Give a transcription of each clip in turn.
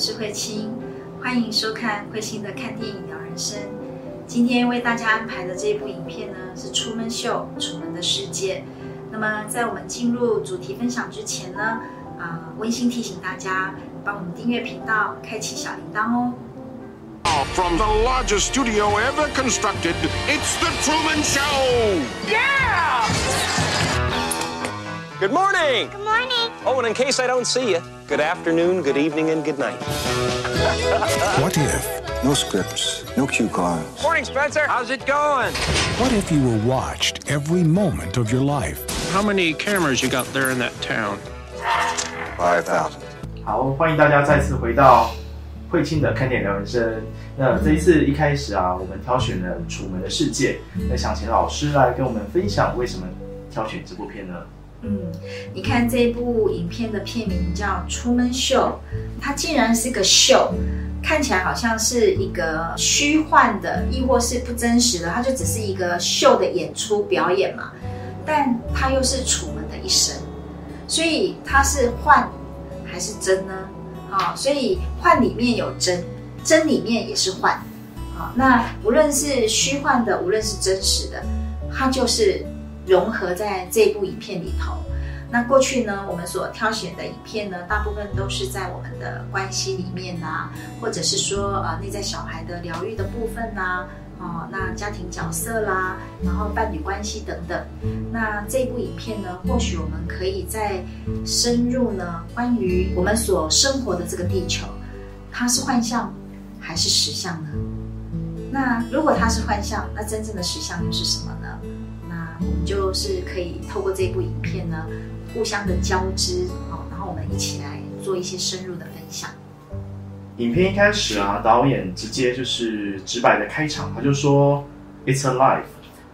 是慧清，欢迎收看慧清的看电影聊人生。今天为大家安排的这一部影片呢，是《出门秀》《楚门的世界》。那么，在我们进入主题分享之前呢，啊，温馨提醒大家，帮我们订阅频道，开启小铃铛哦。From the largest studio ever constructed, it's The Truman Show! Good morning. Good morning. Oh, and in case I don't see you, good afternoon, good evening, and good night. What if? No scripts, no cue cards. Morning, Spencer. How's it going? What if you were watched every moment of your life? How many cameras you got there in that town? 5,000. 好，欢迎大家再次回到慧清的看点聊人生。那这一次一开始啊，我们挑选了《楚门的世界》，那想请老师来跟我们分享为什么挑选这部片呢？ 嗯，你看这部影片的片名叫《出门秀》，它竟然是个秀，看起来好像是一个虚幻的，亦或是不真实的，它就只是一个秀的演出表演嘛。但它又是楚门的一生，所以它是幻还是真呢？啊、所以幻里面有真，真里面也是幻。啊、那无论是虚幻的，无论是真实的，它就是融合在这部影片里头。那过去呢，我们所挑选的影片呢，大部分都是在我们的关系里面呐、或者是说呃内在小孩的疗愈的部分呐、哦，那家庭角色啦，然后伴侣关系等等。那这部影片呢，或许我们可以再深入呢，关于我们所生活的这个地球，它是幻象还是实相呢？那如果它是幻象，那真正的实相又是什么呢？那我们就是可以透过这部影片呢，互相的交织，哦，然后我们一起来做一些深入的分享。影片一开始啊，导演直接就是直白的开场，他就说 "It's a life"，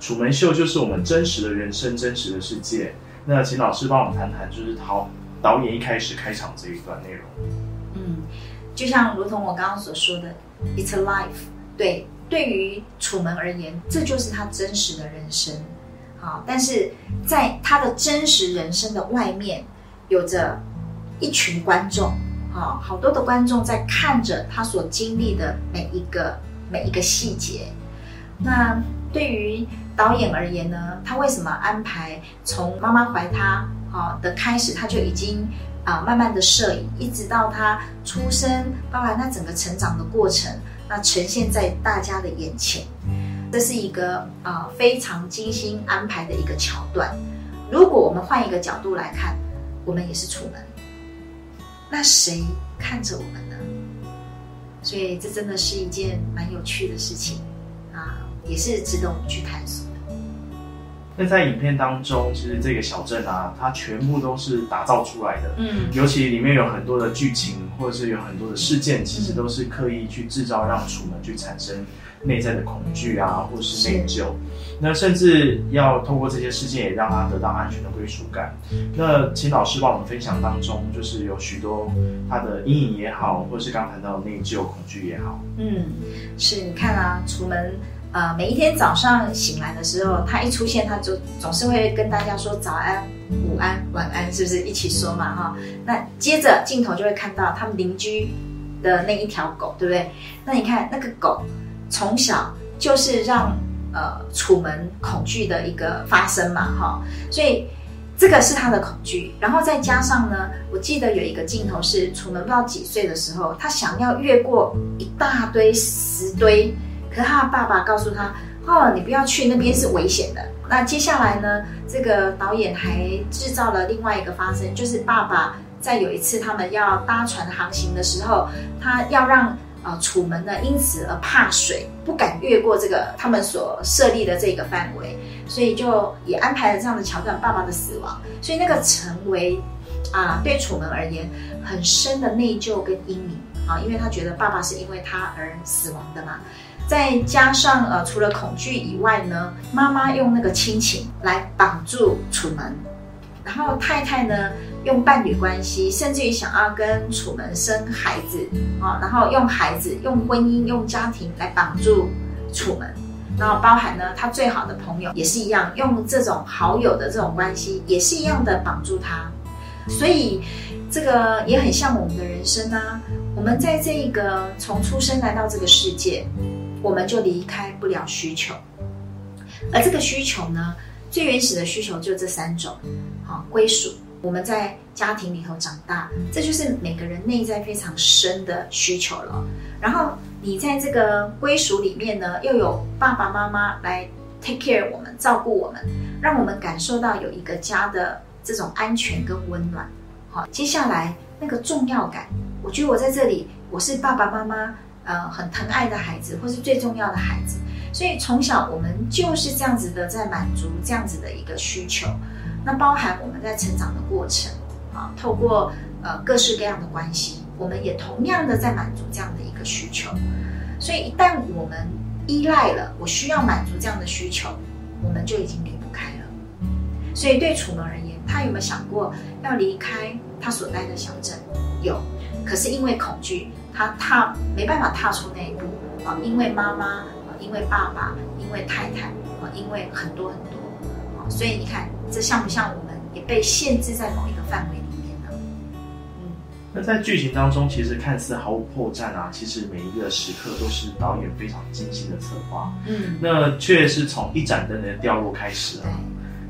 楚门秀就是我们真实的人生，真实的世界。那请老师帮我们谈谈，就是导导演一开始开场这一段内容。嗯，就像如同我刚刚所说的，It's a life。对，对于楚门而言，这就是他真实的人生。啊，但是在他的真实人生的外面，有着一群观众，好，好多的观众在看着他所经历的每一个每一个细节。那对于导演而言呢，他为什么安排从妈妈怀他啊的开始，他就已经啊慢慢的摄影，一直到他出生，包含他整个成长的过程，那呈现在大家的眼前。这是一个啊非常精心安排的一个桥段。如果我们换一个角度来看，我们也是楚门，那谁看着我们呢？所以这真的是一件蛮有趣的事情啊，也是值得我们去探索的。那在影片当中，其实这个小镇啊，它全部都是打造出来的。嗯尤其里面有很多的剧情，或者是有很多的事件，其实都是刻意去制造让楚门去产生内在的恐惧啊，或是内疚。那甚至要透过这些事件，也让他得到安全的归属感。那请老师帮我们分享当中，就是有许多他的阴影也好，或是刚刚谈到的内疚、恐惧也好。嗯，是你看啊，楚门呃每一天早上醒来的时候，他一出现，他就总是会跟大家说早安、午安、晚安，是不是一起说嘛哈？那接着镜头就会看到他们邻居的那一条狗，对不对？那你看那个狗从小就是让呃楚门恐惧的一个发生嘛哈，所以。这个是他的恐惧，然后再加上呢，我记得有一个镜头是楚门不知道几岁的时候，他想要越过一大堆石堆，可他的爸爸告诉他：“哦，你不要去那边是危险的。”那接下来呢，这个导演还制造了另外一个发生，就是爸爸在有一次他们要搭船航行的时候，他要让呃楚门呢因此而怕水，不敢越过这个他们所设立的这个范围。所以就也安排了这样的桥段，爸爸的死亡，所以那个成为啊对楚门而言很深的内疚跟阴影啊，因为他觉得爸爸是因为他而死亡的嘛。再加上呃，除了恐惧以外呢，妈妈用那个亲情来绑住楚门，然后太太呢用伴侣关系，甚至于想要跟楚门生孩子啊，然后用孩子、用婚姻、用家庭来绑住楚门。然后包含呢，他最好的朋友也是一样，用这种好友的这种关系，也是一样的绑住他。所以这个也很像我们的人生啊。我们在这一个从出生来到这个世界，我们就离开不了需求，而这个需求呢，最原始的需求就这三种，好，归属。我们在家庭里头长大，这就是每个人内在非常深的需求了。然后你在这个归属里面呢，又有爸爸妈妈来 take care 我们，照顾我们，让我们感受到有一个家的这种安全跟温暖。好，接下来那个重要感，我觉得我在这里，我是爸爸妈妈呃很疼爱的孩子，或是最重要的孩子。所以从小我们就是这样子的，在满足这样子的一个需求。那包含我们在成长的过程啊，透过呃各式各样的关系，我们也同样的在满足这样的一个需求。所以一旦我们依赖了，我需要满足这样的需求，我们就已经离不开了。所以对楚门而言，他有没有想过要离开他所在的小镇？有，可是因为恐惧，他踏没办法踏出那一步啊，因为妈妈啊，因为爸爸，因为太太啊，因为很多很多啊，所以你看。这像不像我们也被限制在某一个范围里面呢？嗯，那在剧情当中，其实看似毫无破绽啊，其实每一个时刻都是导演非常精心的策划。嗯，那却是从一盏灯的掉落开始啊，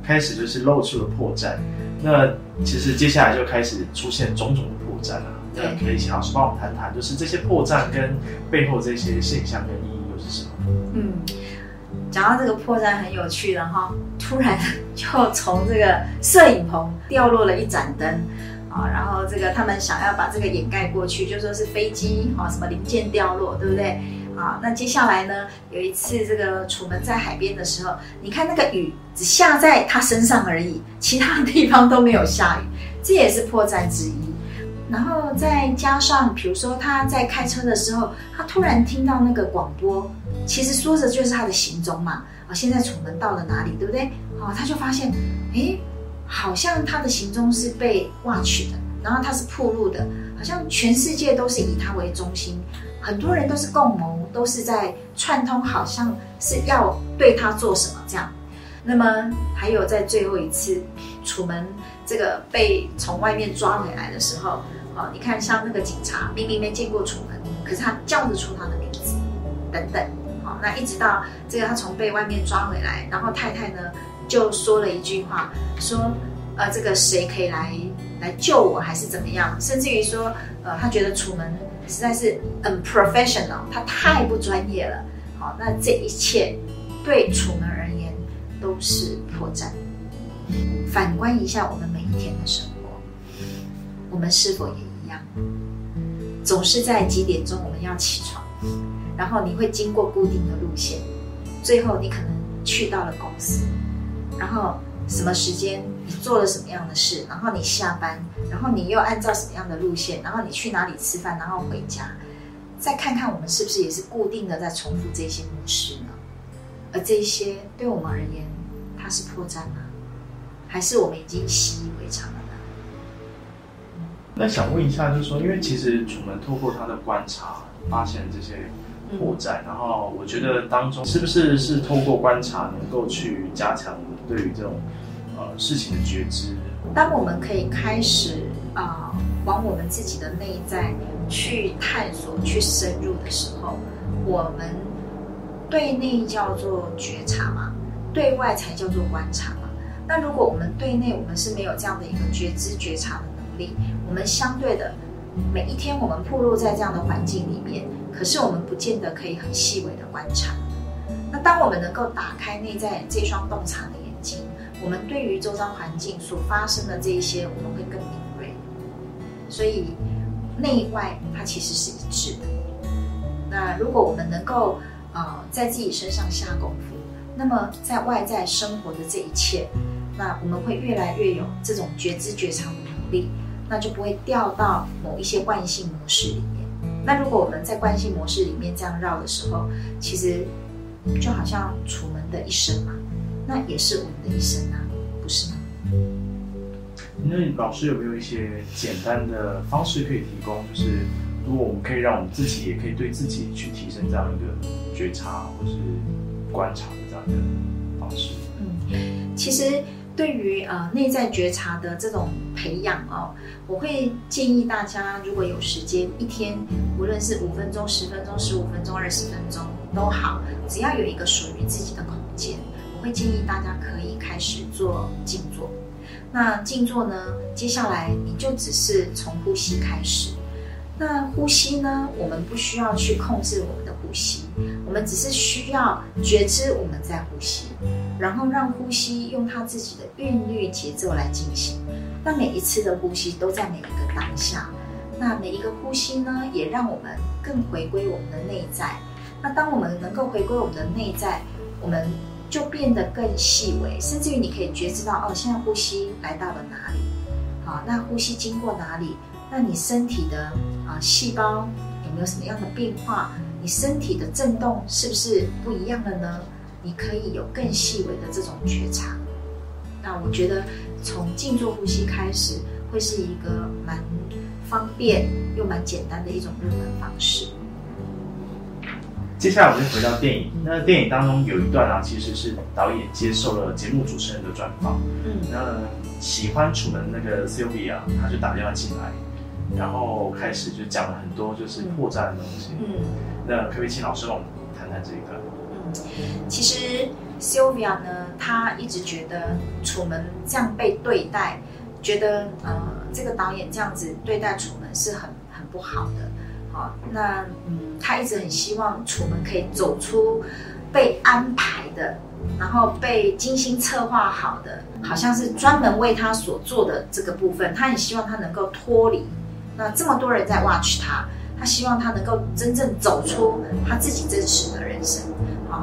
开始就是露出了破绽。那其实接下来就开始出现种种的破绽啊。那可以请老师帮我们谈谈，就是这些破绽跟背后这些现象跟意义。讲到这个破绽很有趣然后，突然 就从这个摄影棚掉落了一盏灯啊，然后这个他们想要把这个掩盖过去，就说是飞机啊什么零件掉落，对不对？啊，那接下来呢，有一次这个楚门在海边的时候，你看那个雨只下在他身上而已，其他地方都没有下雨，这也是破绽之一。然后再加上，比如说他在开车的时候，他突然听到那个广播，其实说着就是他的行踪嘛。啊，现在楚门到了哪里，对不对？啊，他就发现，哎，好像他的行踪是被挖取的，然后他是铺路的，好像全世界都是以他为中心，很多人都是共谋，都是在串通，好像是要对他做什么这样。那么还有在最后一次，楚门这个被从外面抓回来的时候。哦，你看，像那个警察明明没见过楚门，可是他叫得出他的名字，等等。好，那一直到这个他从被外面抓回来，然后太太呢就说了一句话，说，呃，这个谁可以来来救我，还是怎么样？甚至于说，呃，他觉得楚门实在是 unprofessional，他太不专业了。好，那这一切对楚门而言都是破绽。反观一下我们每一天的生活。我们是否也一样？总是在几点钟我们要起床，然后你会经过固定的路线，最后你可能去到了公司，然后什么时间你做了什么样的事，然后你下班，然后你又按照什么样的路线，然后你去哪里吃饭，然后回家，再看看我们是不是也是固定的在重复这些模式呢？而这些对我们而言，它是破绽吗？还是我们已经习以为常了呢？那想问一下，就是说，因为其实楚门透过他的观察，发现这些破绽，然后我觉得当中是不是是透过观察能够去加强对于这种呃事情的觉知？当我们可以开始啊往我们自己的内在去探索、去深入的时候，我们对内叫做觉察嘛，对外才叫做观察嘛。那如果我们对内我们是没有这样的一个觉知、觉察的能力。我们相对的，每一天我们暴露在这样的环境里面，可是我们不见得可以很细微的观察。那当我们能够打开内在这双洞察的眼睛，我们对于周遭环境所发生的这一些，我们会更敏锐。所以内外它其实是一致的。那如果我们能够呃在自己身上下功夫，那么在外在生活的这一切，那我们会越来越有这种觉知觉察的能力。那就不会掉到某一些惯性模式里。那如果我们在关系模式里面这样绕的时候，其实就好像楚门的一生嘛，那也是我们的一生啊，不是吗？那老师有没有一些简单的方式可以提供？就是如果我们可以让我们自己也可以对自己去提升这样一个觉察或是观察的这样一个方式？嗯，其实对于呃内在觉察的这种培养哦，我会建议大家，如果有时间，一天无论是五分钟、十分钟、十五分钟、二十分钟都好，只要有一个属于自己的空间，我会建议大家可以开始做静坐。那静坐呢，接下来你就只是从呼吸开始。那呼吸呢，我们不需要去控制我们的呼吸，我们只是需要觉知我们在呼吸。然后让呼吸用它自己的韵律节奏来进行。那每一次的呼吸都在每一个当下。那每一个呼吸呢，也让我们更回归我们的内在。那当我们能够回归我们的内在，我们就变得更细微，甚至于你可以觉知到哦，现在呼吸来到了哪里？好，那呼吸经过哪里？那你身体的啊细胞有没有什么样的变化？你身体的震动是不是不一样了呢？你可以有更细微的这种觉察，那我觉得从静坐呼吸开始，会是一个蛮方便又蛮简单的一种入门方式。接下来我们回到电影，那电影当中有一段啊，其实是导演接受了节目主持人的专访，嗯，那喜欢楚门那个 Sylvia，他就打电话进来，然后开始就讲了很多就是破绽的东西，嗯，那可不可以请老师帮我们谈谈这一段？其实 Sylvia 呢，她一直觉得楚门这样被对待，觉得呃这个导演这样子对待楚门是很很不好的。好，那嗯，她一直很希望楚门可以走出被安排的，然后被精心策划好的，好像是专门为他所做的这个部分。他很希望他能够脱离。那这么多人在 watch 他，他希望他能够真正走出他自己真实的人生。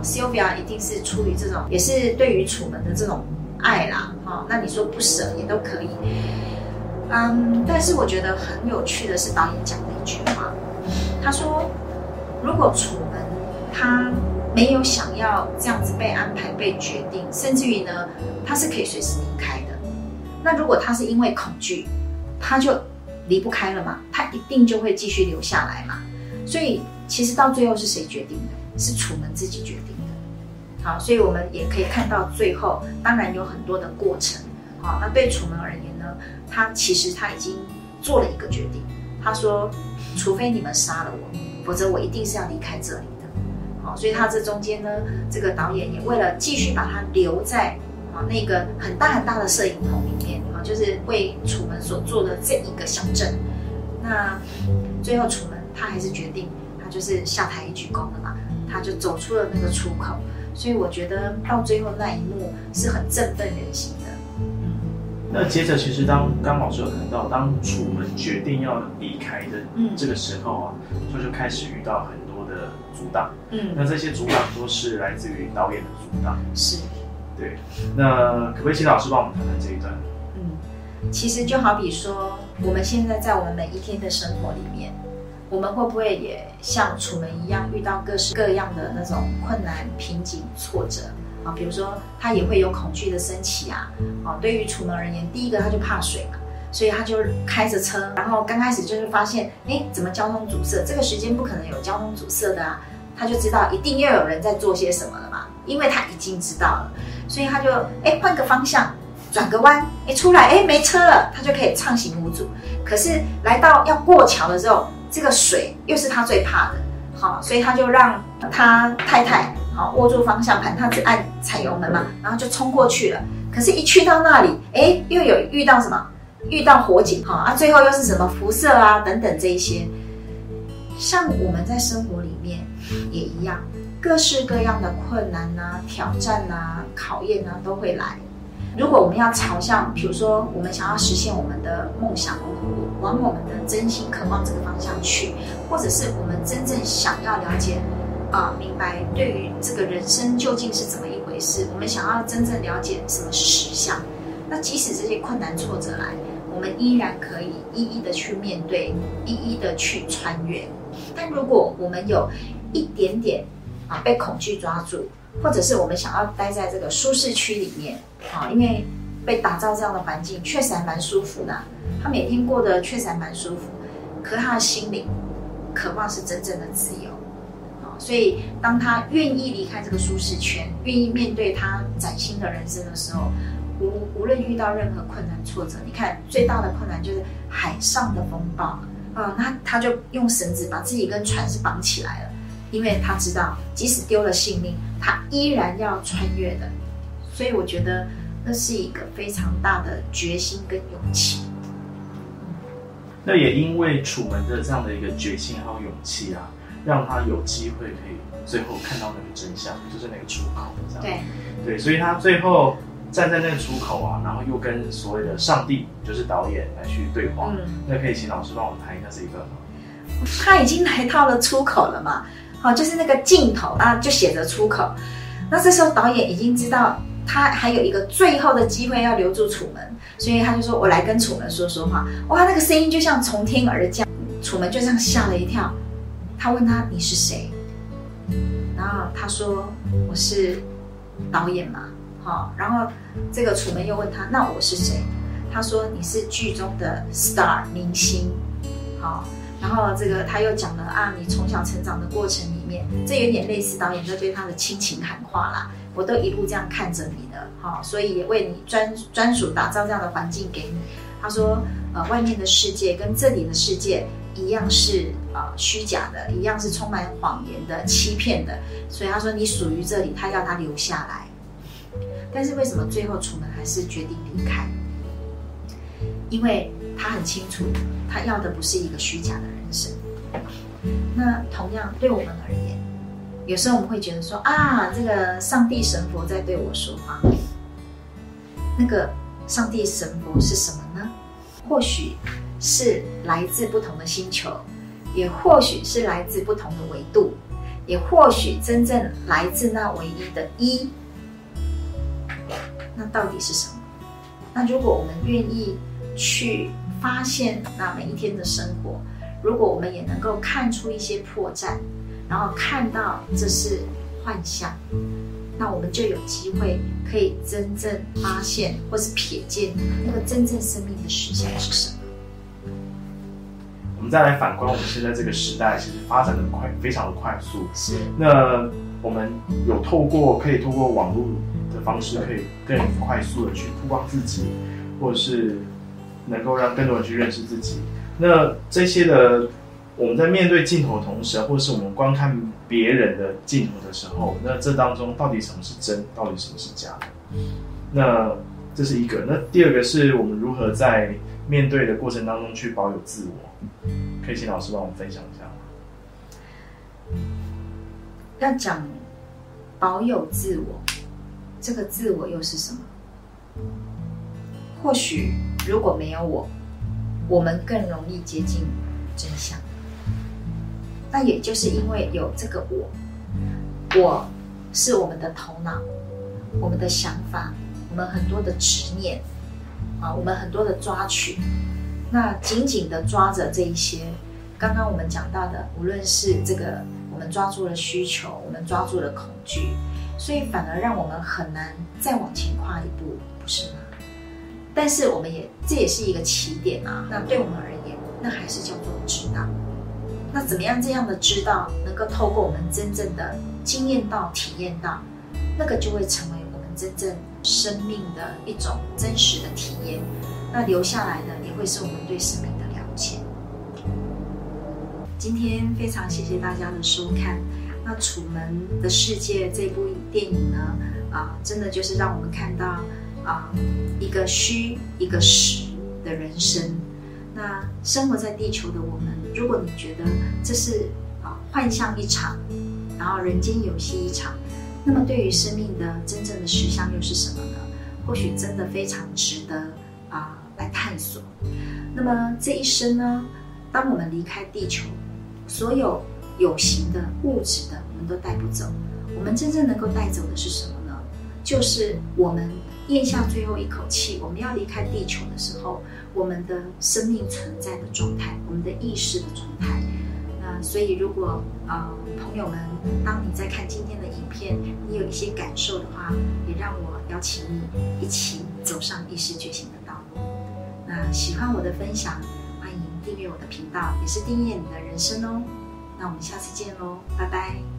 Sylvia 一定是出于这种，也是对于楚门的这种爱啦，哈，那你说不舍也都可以。嗯，但是我觉得很有趣的是导演讲的一句话，他说，如果楚门他没有想要这样子被安排、被决定，甚至于呢，他是可以随时离开的。那如果他是因为恐惧，他就离不开了嘛，他一定就会继续留下来嘛。所以其实到最后是谁决定的？是楚门自己决定的，好，所以我们也可以看到最后，当然有很多的过程，好，那对楚门而言呢，他其实他已经做了一个决定，他说，除非你们杀了我，否则我一定是要离开这里的，好，所以他这中间呢，这个导演也为了继续把他留在啊那个很大很大的摄影棚里面，啊，就是为楚门所做的这一个小镇，那最后楚门他还是决定，他就是下台一鞠躬了。他就走出了那个出口，所以我觉得到最后那一幕是很振奋人心的。嗯，那接着其实当刚老师有谈到，当楚门决定要离开的这个时候啊，他就开始遇到很多的阻挡。嗯，那这些阻挡都是来自于导演的阻挡。是，对。那可不可以请老师帮我们谈谈这一段？嗯，其实就好比说，我们现在在我们每一天的生活里面。我们会不会也像楚门一样遇到各式各样的那种困难、瓶颈、挫折啊？比如说，他也会有恐惧的升起啊。哦，对于楚门而言，第一个他就怕水嘛，所以他就开着车，然后刚开始就是发现，哎，怎么交通阻塞？这个时间不可能有交通阻塞的啊。他就知道一定要有人在做些什么了嘛，因为他已经知道了，所以他就哎换个方向，转个弯，哎出来，哎没车了，他就可以畅行无阻。可是来到要过桥的时候，这个水又是他最怕的，好，所以他就让他太太好握住方向盘，他只按踩油门嘛，然后就冲过去了。可是，一去到那里，哎，又有遇到什么？遇到火警，哈啊，最后又是什么辐射啊等等这一些。像我们在生活里面也一样，各式各样的困难呐、挑战呐、考验呐都会来。如果我们要朝向，比如说我们想要实现我们的梦想，往我们的真心渴望这个方向去，或者是我们真正想要了解，啊，明白对于这个人生究竟是怎么一回事，我们想要真正了解什么是实相，那即使这些困难挫折来，我们依然可以一一的去面对，一一的去穿越。但如果我们有一点点啊被恐惧抓住，或者是我们想要待在这个舒适区里面，啊，因为被打造这样的环境确实还蛮舒服的，他每天过得确实还蛮舒服，可他的心灵渴望是真正的自由，啊，所以当他愿意离开这个舒适圈，愿意面对他崭新的人生的时候，无无论遇到任何困难挫折，你看最大的困难就是海上的风暴。啊，那他就用绳子把自己跟船是绑起来了，因为他知道即使丢了性命，他依然要穿越的，所以我觉得那是一个非常大的决心跟勇气。那也因为楚门的这样的一个决心还有勇气啊，让他有机会可以最后看到那个真相，就是那个出口，这样对，对，所以他最后站在那个出口啊，然后又跟所谓的上帝，就是导演来去对话。嗯那可以请老师帮我们谈一下这一段吗？他已经来到了出口了嘛，好，就是那个镜头啊，就写着出口。那这时候导演已经知道他还有一个最后的机会要留住楚门，所以他就说：“我来跟楚门说说话。”哇，那个声音就像从天而降，楚门就这样吓了一跳。他问他：“你是谁？”然后他说：“我是导演嘛。”好，然后这个楚门又问他：“那我是谁？”他说：“你是剧中的 star 明星。”好，然后这个他又讲了啊，你从小成长的过程里面，这有点类似导演在对他的亲情喊话啦。我都一路这样看着你的，好、所以也为你专专属打造这样的环境给你。他说，呃，外面的世界跟这里的世界一样是呃虚假的，一样是充满谎言的、欺骗的。所以他说你属于这里，他要他留下来。但是为什么最后楚门还是决定离开？因为他很清楚，他要的不是一个虚假的人生。那同样对我们而言，有时候我们会觉得说啊，这个上帝神佛在对我说话。那个上帝神佛是什么呢？或许是来自不同的星球，也或许是来自不同的维度，也或许真正来自那唯一的一。那到底是什么？那如果我们愿意去发现那每一天的生活，如果我们也能够看出一些破绽，然后看到这是幻象，那我们就有机会可以真正发现或是瞥见那个真正生命的实相是什么。我们再来反观我们现在这个时代，其实发展的快，非常的快速。是那我们有透过可以透过网络的方式，可以更快速的去曝光自己，或者是能够让更多人去认识自己。那这些的，我们在面对镜头的同时，或者是我们观看别人的镜头的时候，那这当中到底什么是真，到底什么是假的？那这是一个。那第二个是我们如何在面对的过程当中去保有自我。可以请老师帮我们分享一下吗？要讲保有自我，这个自我又是什么？或许如果没有我，我们更容易接近真相。那也就是因为有这个我，我是我们的头脑，我们的想法，我们很多的执念啊，我们很多的抓取。那紧紧的抓着这一些，刚刚我们讲到的，无论是这个我们抓住了需求，我们抓住了恐惧，所以反而让我们很难再往前跨一步，不是吗？但是我们也这也是一个起点啊。那对我们而言，那还是叫做知道。那怎么样这样的知道，能够透过我们真正的经验到、体验到，那个就会成为我们真正生命的一种真实的体验。那留下来的也会是我们对生命的了解。今天非常谢谢大家的收看。那《楚门的世界》这部电影呢，啊，真的就是让我们看到啊一个虚一个实的人生。那生活在地球的我们，如果你觉得这是啊幻象一场，然后人间游戏一场，那么对于生命的真正的实相又是什么呢？或许真的非常值得啊来探索。那么这一生呢，当我们离开地球，所有有形的物质的，我们都带不走。我们真正能够带走的是什么呢？就是我们咽下最后一口气，我们要离开地球的时候，我们的生命存在的状态，我们的意识的状态。那所以，如果呃朋友们，当你在看今天的影片，你有一些感受的话，也让我邀请你一起走上意识觉醒的道路。那喜欢我的分享，欢迎订阅我的频道，也是订阅你的人生哦。那我们下次见喽，拜拜。